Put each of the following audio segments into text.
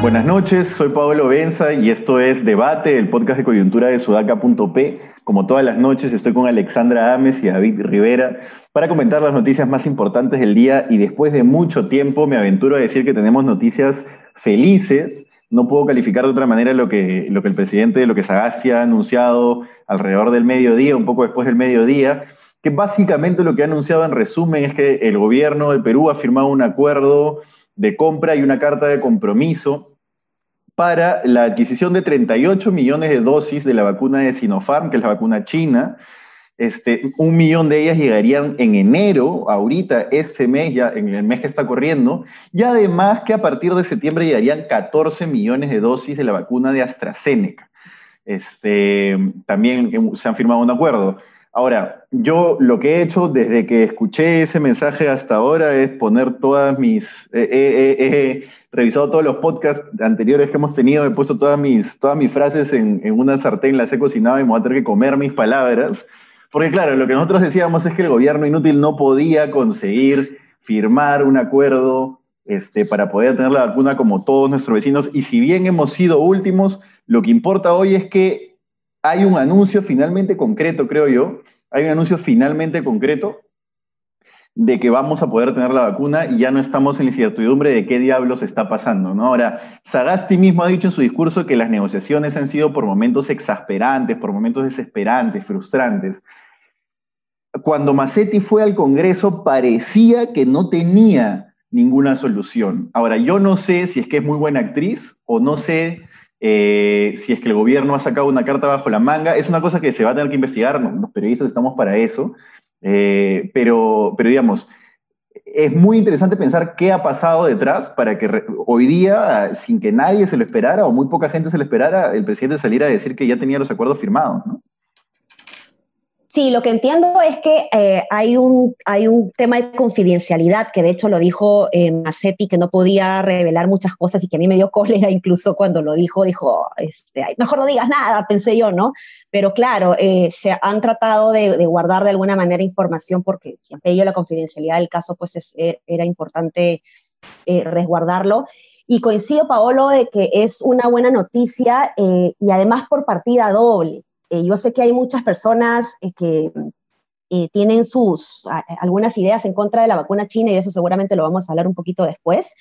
Buenas noches, soy Pablo Benza y esto es Debate, el podcast de coyuntura de sudaca.p. Como todas las noches estoy con Alexandra Ames y David Rivera para comentar las noticias más importantes del día y después de mucho tiempo me aventuro a decir que tenemos noticias felices. No puedo calificar de otra manera lo que, lo que el presidente, lo que Sagasti ha anunciado alrededor del mediodía, un poco después del mediodía, que básicamente lo que ha anunciado en resumen es que el gobierno del Perú ha firmado un acuerdo de compra y una carta de compromiso para la adquisición de 38 millones de dosis de la vacuna de Sinopharm, que es la vacuna china. Este, un millón de ellas llegarían en enero, ahorita, este mes, ya en el mes que está corriendo, y además que a partir de septiembre llegarían 14 millones de dosis de la vacuna de AstraZeneca. Este, también se han firmado un acuerdo. Ahora, yo lo que he hecho desde que escuché ese mensaje hasta ahora es poner todas mis... He revisado todos los podcasts anteriores que hemos tenido, he puesto todas mis, todas mis frases en, en una sartén, las he cocinado y me voy a tener que comer mis palabras. Porque claro, lo que nosotros decíamos es que el gobierno inútil no podía conseguir firmar un acuerdo este, para poder tener la vacuna como todos nuestros vecinos. Y si bien hemos sido últimos, lo que importa hoy es que hay un anuncio finalmente concreto, creo yo, hay un anuncio finalmente concreto de que vamos a poder tener la vacuna y ya no estamos en la incertidumbre de qué diablos está pasando, ¿no? Ahora, Sagasti mismo ha dicho en su discurso que las negociaciones han sido por momentos exasperantes, por momentos desesperantes, frustrantes. Cuando Massetti fue al Congreso parecía que no tenía ninguna solución. Ahora, yo no sé si es que es muy buena actriz o no sé eh, si es que el gobierno ha sacado una carta bajo la manga, es una cosa que se va a tener que investigar, los periodistas estamos para eso, eh, pero, pero digamos, es muy interesante pensar qué ha pasado detrás para que hoy día, sin que nadie se lo esperara o muy poca gente se lo esperara, el presidente saliera a decir que ya tenía los acuerdos firmados. ¿no? Sí, lo que entiendo es que eh, hay, un, hay un tema de confidencialidad, que de hecho lo dijo eh, Massetti, que no podía revelar muchas cosas y que a mí me dio cólera incluso cuando lo dijo, dijo, este, mejor no digas nada, pensé yo, ¿no? Pero claro, eh, se han tratado de, guardar de alguna manera información porque si han pedido la confidencialidad del caso, pues er, era importante eh, resguardarlo. Y coincido, Paolo, de que es una buena noticia y además por partida doble eh, yo sé que hay muchas personas eh, que eh, tienen sus algunas ideas en contra de la vacuna china y eso seguramente lo vamos a hablar un poquito después.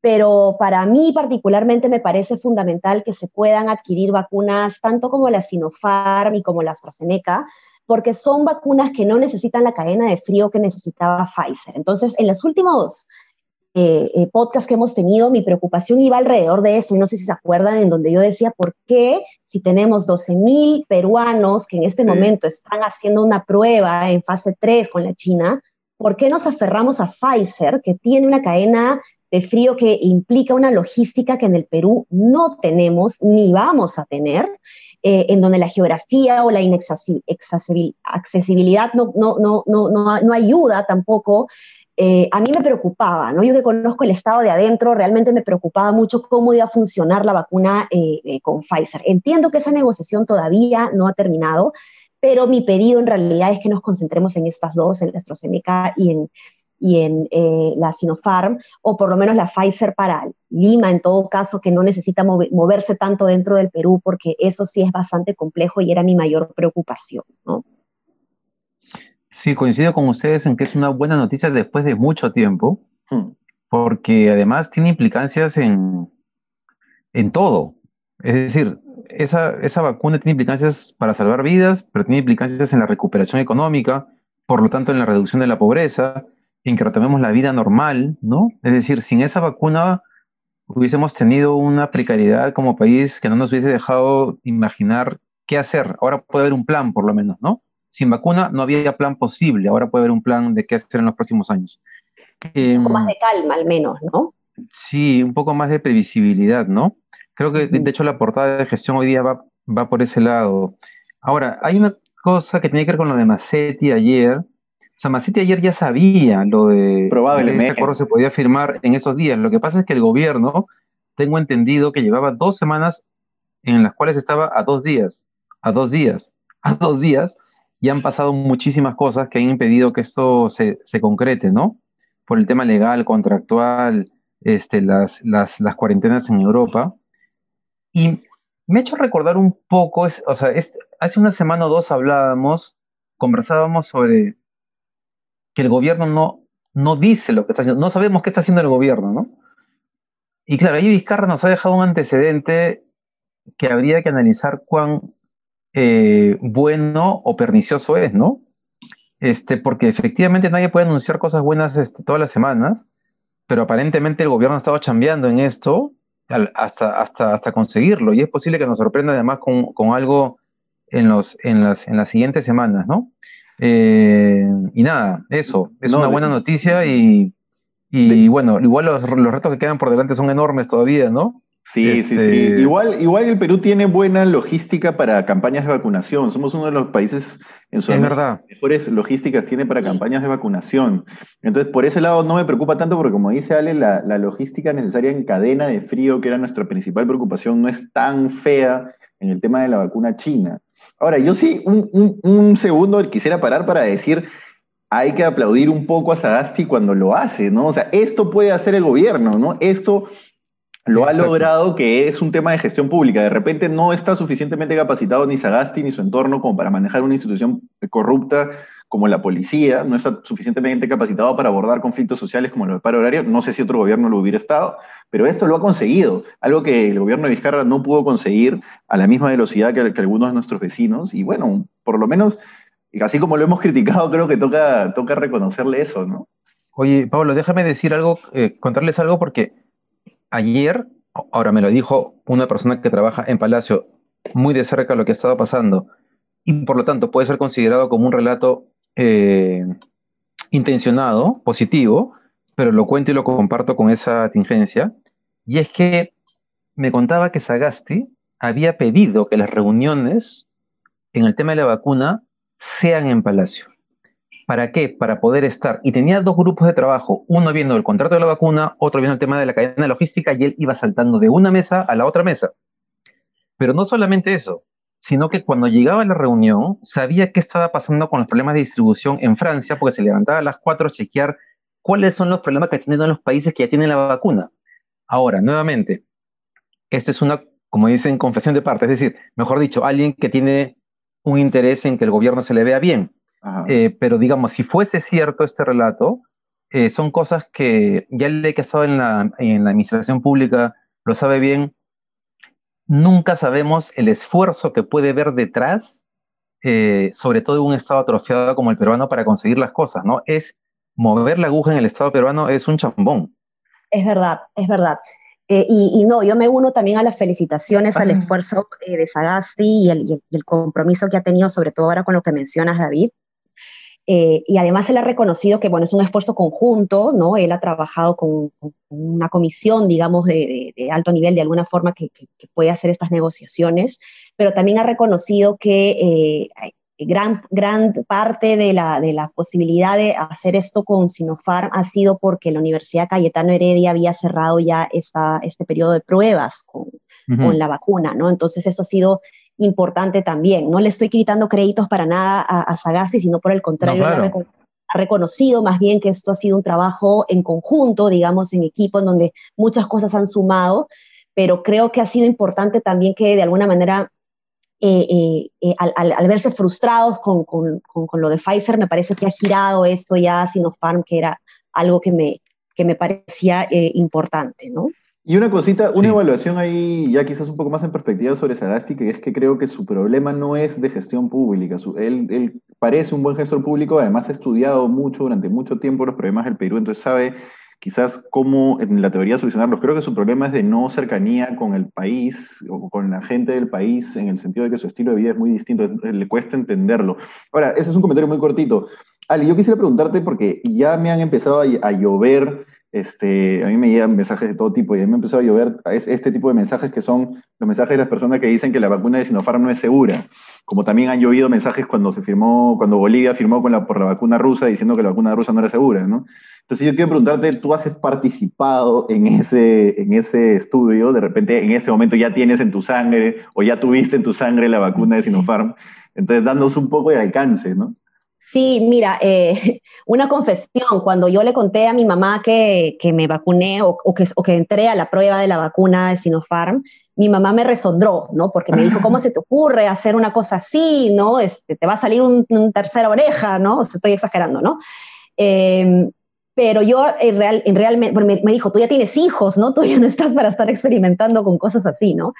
Pero para mí particularmente me parece fundamental que se puedan adquirir vacunas tanto como la Sinopharm y como la AstraZeneca, porque son vacunas que no necesitan la cadena de frío que necesitaba Pfizer. Entonces, en los últimos eh, eh, podcast que hemos tenido, mi preocupación iba alrededor de eso, y no sé si se acuerdan, en donde yo decía, ¿por qué si tenemos 12 mil peruanos que en este momento están haciendo una prueba en fase 3 con la China, ¿por qué nos aferramos a Pfizer, que tiene una cadena de frío que implica una logística que en el Perú no tenemos ni vamos a tener? Eh, en donde la geografía o la inaccesibilidad no, no, no, no, no ayuda tampoco eh, a mí me preocupaba, ¿no? Yo que conozco el estado de adentro, realmente me preocupaba mucho cómo iba a funcionar la vacuna eh, eh, con Pfizer. Entiendo que esa negociación todavía no ha terminado, pero mi pedido en realidad es que nos concentremos en estas dos, en la AstraZeneca y en, y en la Sinopharm, o por lo menos la Pfizer para Lima, en todo caso, que no necesita moverse tanto dentro del Perú, porque eso sí es bastante complejo y era mi mayor preocupación, ¿no? Sí, coincido con ustedes en que es una buena noticia después de mucho tiempo, hmm. porque además tiene implicancias en, en todo. Es decir, esa, esa vacuna tiene implicancias para salvar vidas, pero tiene implicancias en la recuperación económica, por lo tanto en la reducción de la pobreza, en que retomemos la vida normal, ¿no? Es decir, sin esa vacuna hubiésemos tenido una precariedad como país que no nos hubiese dejado imaginar qué hacer. Ahora puede haber un plan, por lo menos, ¿no? Sin vacuna no había plan posible, ahora puede haber un plan de qué hacer en los próximos años. un poco más em, de calma al menos, ¿no? Sí, un poco más de previsibilidad, ¿no? Creo que de hecho la portada de gestión hoy día va, va por ese lado. Ahora, hay una cosa que tiene que ver con lo de Massetti ayer. O sea, Massetti ayer ya sabía lo de Probablemente. que este acuerdo se podía firmar en esos días. Lo que pasa es que el gobierno, tengo entendido que llevaba dos semanas en las cuales estaba a dos días, a dos días, a dos días, y han pasado muchísimas cosas que han impedido que esto se, concrete, ¿no? Por el tema legal, contractual, este, las, las, las cuarentenas en Europa. Y me ha hecho recordar un poco, o sea, hace una semana o dos hablábamos, conversábamos sobre que el gobierno no, no dice lo que está haciendo, no sabemos qué está haciendo el gobierno, ¿no? Y claro, ahí Vizcarra nos ha dejado un antecedente que habría que analizar cuán eh, bueno o pernicioso es, ¿no? Este, porque efectivamente nadie puede anunciar cosas buenas este, todas las semanas, pero aparentemente el gobierno ha estado chambeando en esto hasta, hasta, hasta conseguirlo, y es posible que nos sorprenda además con, con algo en, los, en, las, en las siguientes semanas, ¿no? Eh, y nada, eso, es una buena noticia y, y bueno, igual los, los, retos que quedan por delante son enormes todavía, ¿no? Sí, sí, sí. Este, igual, igual el Perú tiene buena logística para campañas de vacunación. Somos uno de los países en su mejores logísticas tiene para campañas de vacunación. Entonces, por ese lado no me preocupa tanto porque, como dice Ale, la, la logística necesaria en cadena de frío, que era nuestra principal preocupación, no es tan fea en el tema de la vacuna china. Ahora, yo sí, un, segundo quisiera parar para decir, hay que aplaudir un poco a Sagasti cuando lo hace, ¿no? O sea, esto puede hacer el gobierno, ¿no? Esto lo ha logrado que es un tema de gestión pública. De repente no está suficientemente capacitado ni Sagasti ni su entorno como para manejar una institución corrupta como la policía, no está suficientemente capacitado para abordar conflictos sociales como el paro horario. No sé si otro gobierno lo hubiera estado, pero esto lo ha conseguido, algo que el gobierno de Vizcarra no pudo conseguir a la misma velocidad que, algunos de nuestros vecinos. Y bueno, por lo menos, así como lo hemos criticado, creo que toca, toca reconocerle eso, ¿no? Oye, Pablo, déjame decir algo, eh, contarles algo, porque ayer, ahora me lo dijo una persona que trabaja en Palacio, muy de cerca lo que ha estado pasando, y por lo tanto puede ser considerado como un relato eh, intencionado, positivo, pero lo cuento y lo comparto con esa tingencia, y es que me contaba que Sagasti había pedido que las reuniones en el tema de la vacuna sean en Palacio. ¿Para qué? Para poder estar. Y tenía dos grupos de trabajo, uno viendo el contrato de la vacuna, otro viendo el tema de la cadena logística, y él iba saltando de una mesa a la otra mesa. Pero no solamente eso, sino que cuando llegaba a la reunión sabía qué estaba pasando con los problemas de distribución en Francia, porque se levantaba a las cuatro a chequear cuáles son los problemas que tienen los países que ya tienen la vacuna. Ahora, nuevamente, esto es una, como dicen, confesión de parte, es decir, mejor dicho, alguien que tiene un interés en que el gobierno se le vea bien. Eh, pero digamos, si fuese cierto este relato, eh, son cosas que ya el que ha estado en la, en la administración pública lo sabe bien, nunca sabemos el esfuerzo que puede ver detrás, eh, sobre todo en un Estado atrofiado como el peruano, para conseguir las cosas, ¿no? Es mover la aguja en el Estado peruano es un chambón. Es verdad, es verdad. Eh, y, no, yo me uno también a las felicitaciones, al esfuerzo eh, de Sagasti y el, compromiso que ha tenido, sobre todo ahora con lo que mencionas, David, eh, y además él ha reconocido que, bueno, es un esfuerzo conjunto, ¿no? Él ha trabajado con, una comisión, digamos, de, alto nivel, de alguna forma, que, puede hacer estas negociaciones, pero también ha reconocido que eh, gran, gran parte de la, de la posibilidad de hacer esto con Sinopharm ha sido porque la Universidad Cayetano Heredia había cerrado ya esta, este periodo de pruebas con, con la vacuna, ¿no? Entonces eso ha sido importante también. No le estoy quitando créditos para nada a, Sagasti, sino por el contrario, ha reconocido más bien que esto ha sido un trabajo en conjunto, digamos, en equipo, en donde muchas cosas han sumado, pero creo que ha sido importante también que de alguna manera eh, eh, eh, al, verse frustrados con, con, con, lo de Pfizer, me parece que ha girado esto ya a Sinopharm, que era algo que me, que me parecía importante, ¿no? Y una cosita, una evaluación ahí ya quizás un poco más en perspectiva sobre Sagasti, que es que creo que su problema no es de gestión pública. él, él, parece un buen gestor público, además ha estudiado mucho durante mucho tiempo los problemas del Perú, entonces sabe quizás cómo en la teoría solucionarlos. Creo que su problema es de no cercanía con el país o con la gente del país en el sentido de que su estilo de vida es muy distinto, le cuesta entenderlo. Ahora, ese es un comentario muy cortito. Ali, yo quisiera preguntarte porque ya me han empezado a, llover este, a mí me llegan mensajes de todo tipo y a mí me empezó a llover este tipo de mensajes que son los mensajes de las personas que dicen que la vacuna de Sinopharm no es segura. Como también han llovido mensajes cuando se firmó, cuando Bolivia firmó con la, por la vacuna rusa diciendo que la vacuna rusa no era segura, ¿no? Entonces yo quiero preguntarte, ¿tú has participado en ese, en ese estudio? De repente en este momento ya tienes en tu sangre o ya tuviste en tu sangre la vacuna de Sinopharm. Entonces, dándonos un poco de alcance, ¿no? Sí, mira, eh, una confesión, cuando yo le conté a mi mamá que, que me vacuné o, que, o, que, entré a la prueba de la vacuna de Sinopharm, mi mamá me resondró, ¿no? Porque me dijo, ¿cómo se te ocurre hacer una cosa así, ¿no? Este, te va a salir un, tercera oreja, ¿no? O sea, estoy exagerando, ¿no? Eh, pero yo en, real, en realmente, me, me, dijo, tú ya tienes hijos, ¿no? Tú ya no estás para estar experimentando con cosas así, ¿no?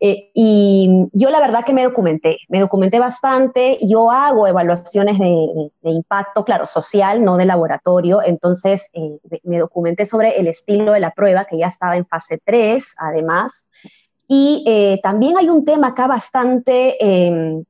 Eh, y yo la verdad que me documenté, me documenté bastante, yo hago evaluaciones de, impacto, claro, social, no de laboratorio, entonces eh, me documenté sobre el estilo de la prueba, que ya estaba en fase 3, además, y eh, también hay un tema acá bastante em,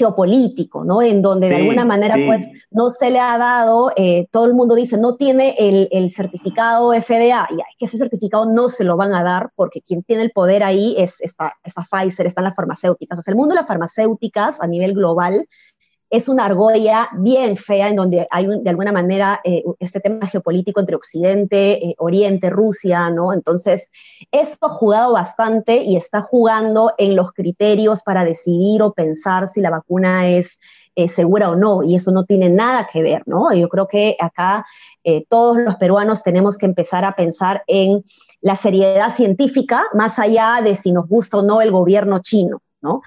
geopolítico, ¿no? En donde de alguna manera, pues, no se le ha dado, eh, todo el mundo dice, no tiene el, el, certificado FDA, y que ese certificado no se lo van a dar porque quien tiene el poder ahí es esta, esta Pfizer, están las farmacéuticas. O sea, el mundo de las farmacéuticas a nivel global es una argolla bien fea en donde hay de alguna manera eh, este tema geopolítico entre Occidente, eh, Oriente, Rusia, ¿no? Entonces, eso ha jugado bastante y está jugando en los criterios para decidir o pensar si la vacuna es eh, segura o no, y eso no tiene nada que ver, ¿no? Yo creo que acá todos los peruanos tenemos que empezar a pensar en la seriedad científica, más allá de si nos gusta o no el gobierno chino, ¿no?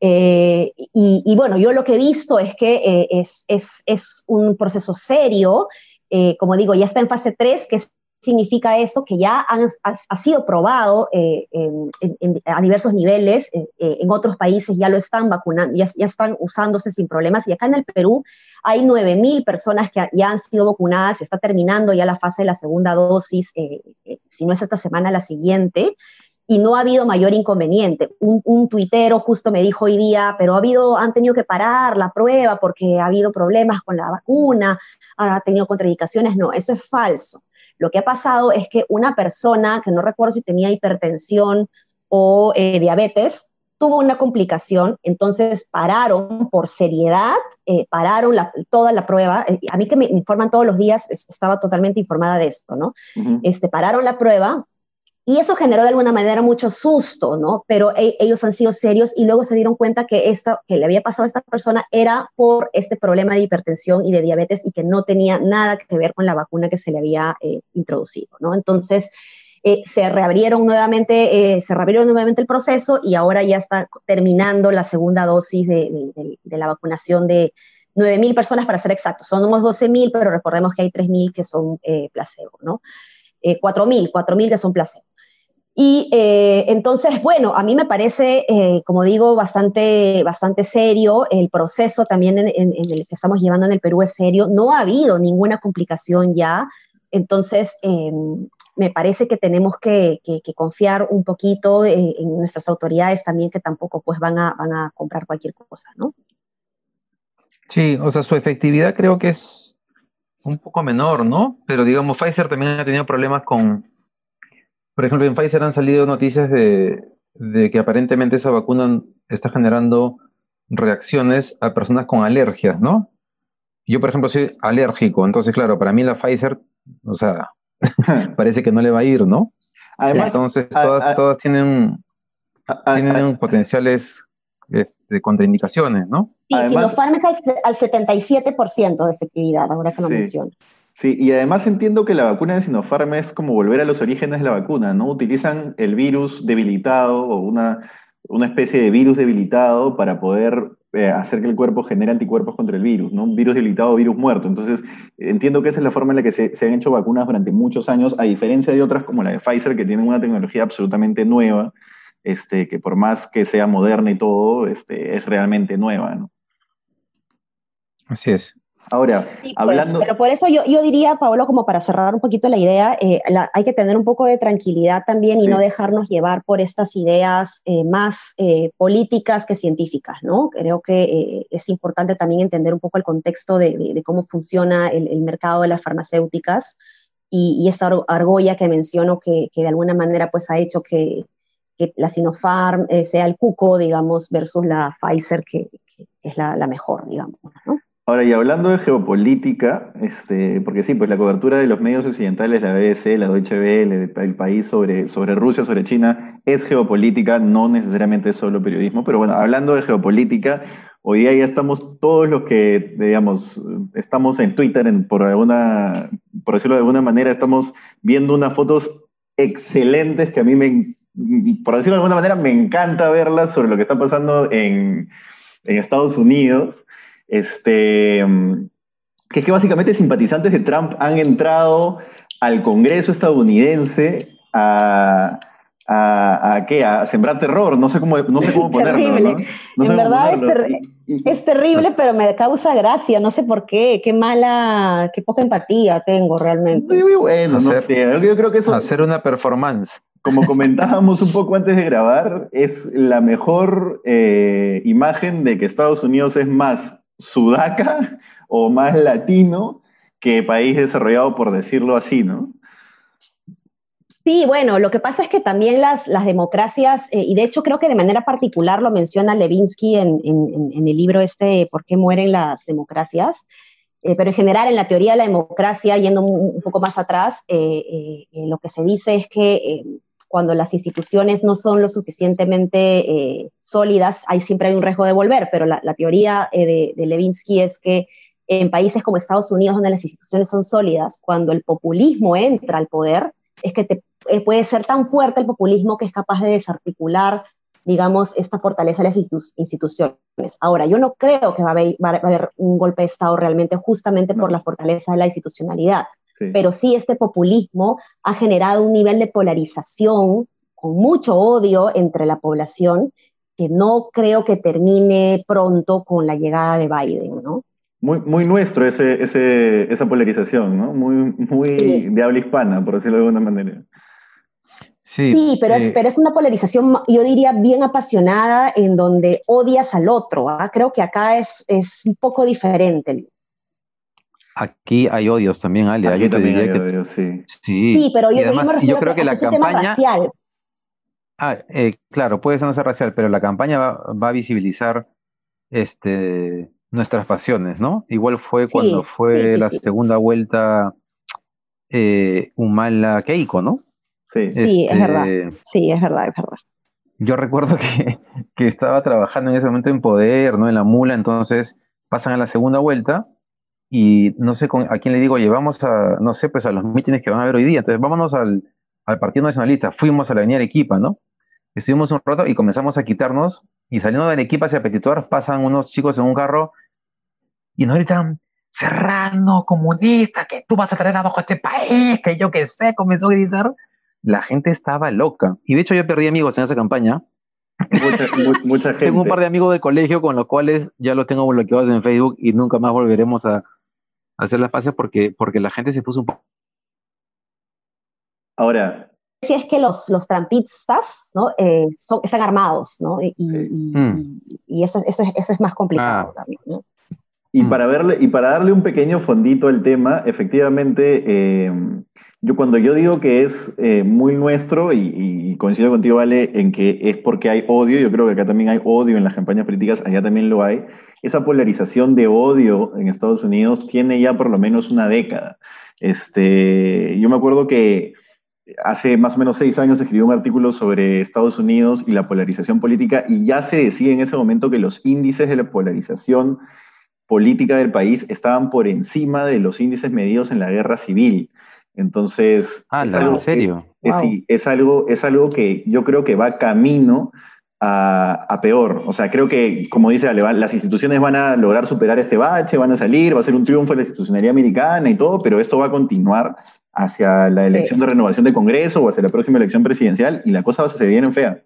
Eh, y, bueno, yo lo que he visto es que eh, es, es, es, un proceso serio, eh, como digo, ya está en fase 3, que significa eso, que ya han, ha, sido probado a diversos niveles, en otros países ya lo están vacunando, ya, ya, están usándose sin problemas, y acá en el Perú hay 9.000 personas que ya han sido vacunadas, está terminando ya la fase de la segunda dosis, si no es esta semana, la siguiente, y no ha habido mayor inconveniente. Un, un, tuitero justo me dijo hoy día, pero ha habido, han tenido que parar la prueba porque ha habido problemas con la vacuna, ha tenido contraindicaciones. No, eso es falso. Lo que ha pasado es que una persona, que no recuerdo si tenía hipertensión o eh, diabetes, tuvo una complicación, entonces pararon por seriedad, eh, pararon la, toda la prueba. Eh, a mí que me informan todos los días, estaba totalmente informada de esto, ¿no? este, pararon la prueba y eso generó de alguna manera mucho susto, ¿no? Pero e, ellos han sido serios y luego se dieron cuenta que esto que le había pasado a esta persona era por este problema de hipertensión y de diabetes y que no tenía nada que ver con la vacuna que se le había eh, introducido, ¿no? Entonces, eh, se reabrieron nuevamente, eh, se reabrieron nuevamente el proceso y ahora ya está terminando la segunda dosis de, la vacunación de 9.000 personas para ser exactos. Somos 12.000, pero recordemos que hay 3.000 que son placebo, ¿no? 4.000, 4.000 que son placebo. Y eh, entonces, bueno, a mí me parece, eh, como digo, bastante, bastante serio. El proceso también en, el que estamos llevando en el Perú es serio. No ha habido ninguna complicación ya. Entonces, eh, me parece que tenemos que, confiar un poquito en nuestras autoridades también, que tampoco pues van a, van a comprar cualquier cosa, ¿no? Sí, o sea, su efectividad creo que es un poco menor, ¿no? Pero digamos, Pfizer también ha tenido problemas con por ejemplo, en Pfizer han salido noticias de, que aparentemente esa vacuna está generando reacciones a personas con alergias, ¿no? Yo, por ejemplo, soy alérgico, entonces, claro, para mí la Pfizer, o sea, parece que no le va a ir, ¿no? Además, entonces, todas, todas tienen, tienen potenciales este, contraindicaciones, ¿no? Sí, Además, Sinopharm es al, 77% de efectividad, ahora que lo mencionas. Sí, y además entiendo que la vacuna de Sinopharm es como volver a los orígenes de la vacuna, ¿no? Utilizan el virus debilitado o una, una especie de virus debilitado para poder eh, hacer que el cuerpo genere anticuerpos contra el virus, ¿no? Un virus debilitado o virus muerto. Entonces, entiendo que esa es la forma en la que se, se, han hecho vacunas durante muchos años, a diferencia de otras como la de Pfizer, que tienen una tecnología absolutamente nueva, este, que por más que sea moderna y todo, este, es realmente nueva, ¿no? Así es. Ahora, pues, hablando... pero por eso yo, yo, diría, Pablo, como para cerrar un poquito la idea, eh, hay que tener un poco de tranquilidad también y no dejarnos llevar por estas ideas eh, más eh, políticas que científicas, ¿no? Creo que es importante también entender un poco el contexto de, de cómo funciona el, el, mercado de las farmacéuticas y, esta argolla que menciono que, que, de alguna manera pues ha hecho que, que la Sinopharm eh, sea el cuco, digamos, versus la Pfizer, que, es la, la, mejor, digamos. ¿no? Ahora, y hablando de geopolítica, este, porque sí, pues la cobertura de los medios occidentales, la BBC, la Deutsche Welle, el, país sobre, sobre Rusia, sobre China, es geopolítica, no necesariamente solo periodismo, pero bueno, hablando de geopolítica, hoy día ya estamos todos los que, digamos, estamos en Twitter, en, por, alguna, por decirlo de alguna manera, estamos viendo unas fotos excelentes que a mí me, por decirlo de alguna manera, me encanta verlas sobre lo que está pasando en, en Estados Unidos este, que es que básicamente simpatizantes de Trump han entrado al Congreso estadounidense a, a, a, ¿qué? a sembrar terror, no sé cómo, no sé cómo ponerlo. Terrible. en verdad es, terrible, pero me causa gracia, no sé por qué, qué mala, qué poca empatía tengo realmente. Muy bueno, no sé, yo creo que eso... Hacer una performance. Como comentábamos un poco antes de grabar, es la mejor eh, imagen de que Estados Unidos es más sudaca o más latino que país desarrollado, por decirlo así, ¿no? Sí, bueno, lo que pasa es que también las, las democracias, eh, y de hecho creo que de manera particular lo menciona Levinsky en, el libro este, ¿Por qué mueren las democracias? Eh, pero en general en la teoría de la democracia, yendo un, poco más atrás, eh, lo que se dice es que cuando las instituciones no son lo suficientemente eh, sólidas, ahí siempre hay un riesgo de volver, pero la, teoría eh, de, Levinsky es que en países como Estados Unidos, donde las instituciones son sólidas, cuando el populismo entra al poder, es que te, eh, puede ser tan fuerte el populismo que es capaz de desarticular, digamos, esta fortaleza de las instituciones. Ahora, yo no creo que va a, haber, va a haber un golpe de Estado realmente justamente por la fortaleza de la institucionalidad. Pero sí este populismo ha generado un nivel de polarización con mucho odio entre la población que no creo que termine pronto con la llegada de Biden, ¿no? Muy, muy nuestro ese, ese, esa polarización, ¿no? Muy, muy de habla hispana, por decirlo de alguna manera. Sí, pero, es, eh, pero es una polarización, yo diría, bien apasionada en donde odias al otro. ¿ah? Creo que acá es, es un poco diferente. Aquí hay odios también, Ale. Aquí también hay odios, sí. sí. pero yo, yo creo que la campaña... Ah, eh, claro, puede ser no ser racial, pero la campaña va, a visibilizar este, nuestras pasiones, ¿no? Igual fue cuando fue la segunda vuelta eh, Humala Keiko, ¿no? Sí, sí, es verdad. Este, sí, es verdad, es verdad. Yo recuerdo que, que estaba trabajando en ese momento en Poder, ¿no? En la mula, entonces pasan a la segunda vuelta y no sé con, a quién le digo, llevamos a, no sé, pues a los mítines que van a haber hoy día. Entonces, vámonos al, al Partido Nacionalista. Fuimos a la Avenida Arequipa, ¿no? Estuvimos un rato y comenzamos a quitarnos. Y saliendo de Arequipa hacia Petituar, pasan unos chicos en un carro y nos gritan, Serrano, comunista, que tú vas a traer abajo a este país, que yo qué sé, comenzó a gritar. La gente estaba loca. Y de hecho yo perdí amigos en esa campaña. Mucha, mucha gente. Tengo un par de amigos de colegio con los cuales ya los tengo bloqueados en Facebook y nunca más volveremos a, hacer las paces porque, porque la gente se puso un poco... Ahora... Si es que los, los trampistas ¿no? Eh, son, están armados, ¿no? Y, y, mm. eso, eso, es, eso, es, más complicado ah. también, ¿no? Y para, verle, y para darle un pequeño fondito al tema, efectivamente, eh, yo cuando yo digo que es eh, muy nuestro, y, coincido contigo, Vale, en que es porque hay odio, yo creo que acá también hay odio en las campañas políticas, allá también lo hay, esa polarización de odio en Estados Unidos tiene ya por lo menos una década. Este, yo me acuerdo que hace más o menos seis años escribí un artículo sobre Estados Unidos y la polarización política y ya se decía en ese momento que los índices de la polarización política del país estaban por encima de los índices medidos en la guerra civil. Entonces, ah, ¿en serio? sí, es algo, es algo que yo creo que va camino a, peor. O sea, creo que, como dice Ale, las instituciones van a lograr superar este bache, van a salir, va a ser un triunfo de la institucionalidad americana y todo, pero esto va a continuar hacia la elección de renovación de Congreso o hacia la próxima elección presidencial y la cosa va a se viene fea.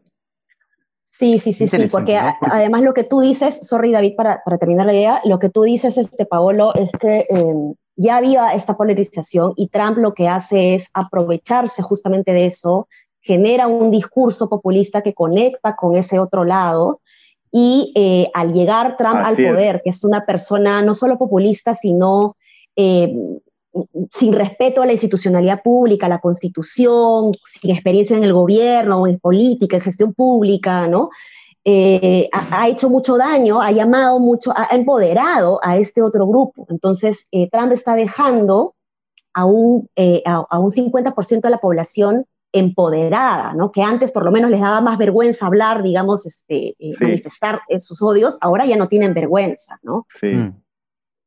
Sí, sí, sí, sí, porque, además lo que tú dices, sorry David, para, para, terminar la idea, lo que tú dices, este Paolo, es que em, ya había esta polarización y Trump lo que hace es aprovecharse justamente de eso genera un discurso populista que conecta con ese otro lado. Y eh, al llegar Trump al poder, que es una persona no solo populista, sino eh, sin respeto a la institucionalidad pública, a la constitución, sin experiencia en el gobierno, en política, en gestión pública, ¿no? Eh, ha, hecho mucho daño, ha llamado mucho, ha empoderado a este otro grupo. Entonces, eh, Trump está dejando a un, eh, a, un 50% de la población empoderada, ¿no? Que antes por lo menos les daba más vergüenza hablar, digamos, este, manifestar sus odios, ahora ya no tienen vergüenza, ¿no? Sí. Mm.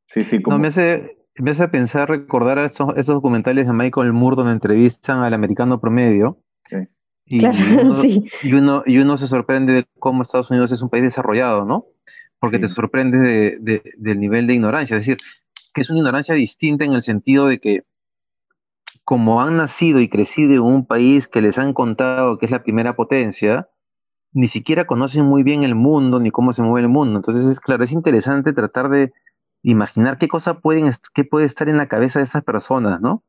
Sí, sí. Como... No, me hace, me hace pensar, recordar esos, esos documentales de Michael Moore donde entrevistan al americano promedio. Y, uno, y, uno, se sorprende de cómo Estados Unidos es un país desarrollado, ¿no? Porque te sorprende de, del nivel de ignorancia. Es decir, que es una ignorancia distinta en el sentido de que como han nacido y crecido en un país que les han contado que es la primera potencia, ni siquiera conocen muy bien el mundo ni cómo se mueve el mundo. Entonces, es claro, es interesante tratar de imaginar qué cosa pueden, qué puede estar en la cabeza de esas personas, ¿no?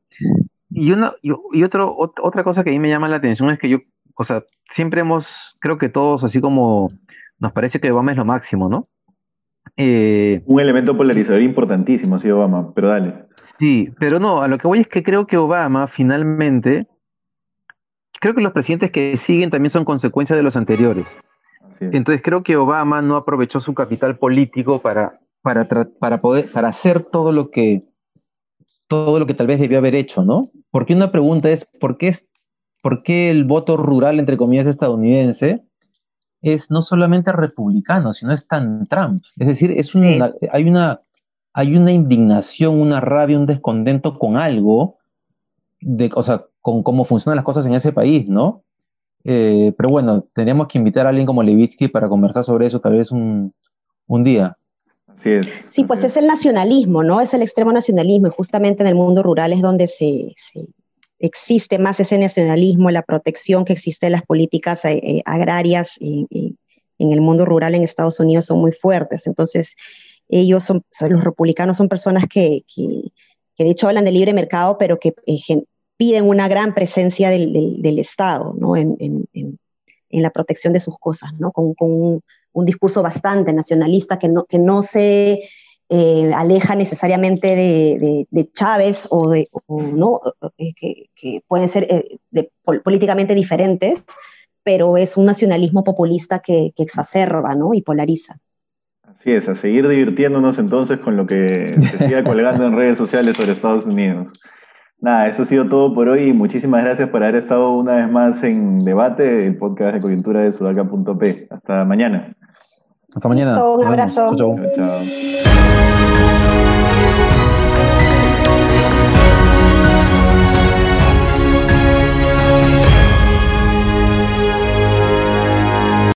Y, una, y, otro, otra cosa que a mí me llama la atención es que yo, o sea, siempre hemos, creo que todos, así como nos parece que Obama es lo máximo, ¿no? Eh, Un elemento polarizador importantísimo ha sido Obama, pero dale. Sí, pero no, a lo que voy es que creo que Obama finalmente, creo que los presidentes que siguen también son consecuencia de los anteriores. Entonces creo que Obama no aprovechó su capital político para, para, para poder, para hacer todo lo que todo lo que tal vez debió haber hecho, ¿no? Porque una pregunta es, ¿por qué, es, ¿por qué el voto rural, entre comillas, estadounidense es no solamente republicano, sino es tan Trump? Es decir, es una, hay, una, hay una indignación, una rabia, un descontento con algo, de, o sea, con cómo funcionan las cosas en ese país, ¿no? Eh, pero bueno, tenemos que invitar a alguien como Levitsky para conversar sobre eso tal vez un, un día. Sí, pues es. el nacionalismo, ¿no? Es el extremo nacionalismo y justamente en el mundo rural es donde se, existe más ese nacionalismo, la protección que existe en las políticas eh, eh, agrarias en el mundo rural en Estados Unidos son muy fuertes. Entonces, ellos son, los republicanos son personas que, de hecho hablan de libre mercado, pero que eh, piden una gran presencia del, Estado, ¿no? En, la protección de sus cosas, ¿no? Con, con un discurso bastante nacionalista que no, que no se eh, aleja necesariamente de, Chávez o de, ¿no? Eh, que, pueden ser eh, políticamente diferentes, pero es un nacionalismo populista que, exacerba ¿no? y polariza. Así es, a seguir divirtiéndonos entonces con lo que se siga colgando en redes sociales sobre Estados Unidos. Nada, eso ha sido todo por hoy. Muchísimas gracias por haber estado una vez más en debate, el podcast de coyuntura de sudaca.p. Hasta mañana. Hasta mañana. un abrazo. chao.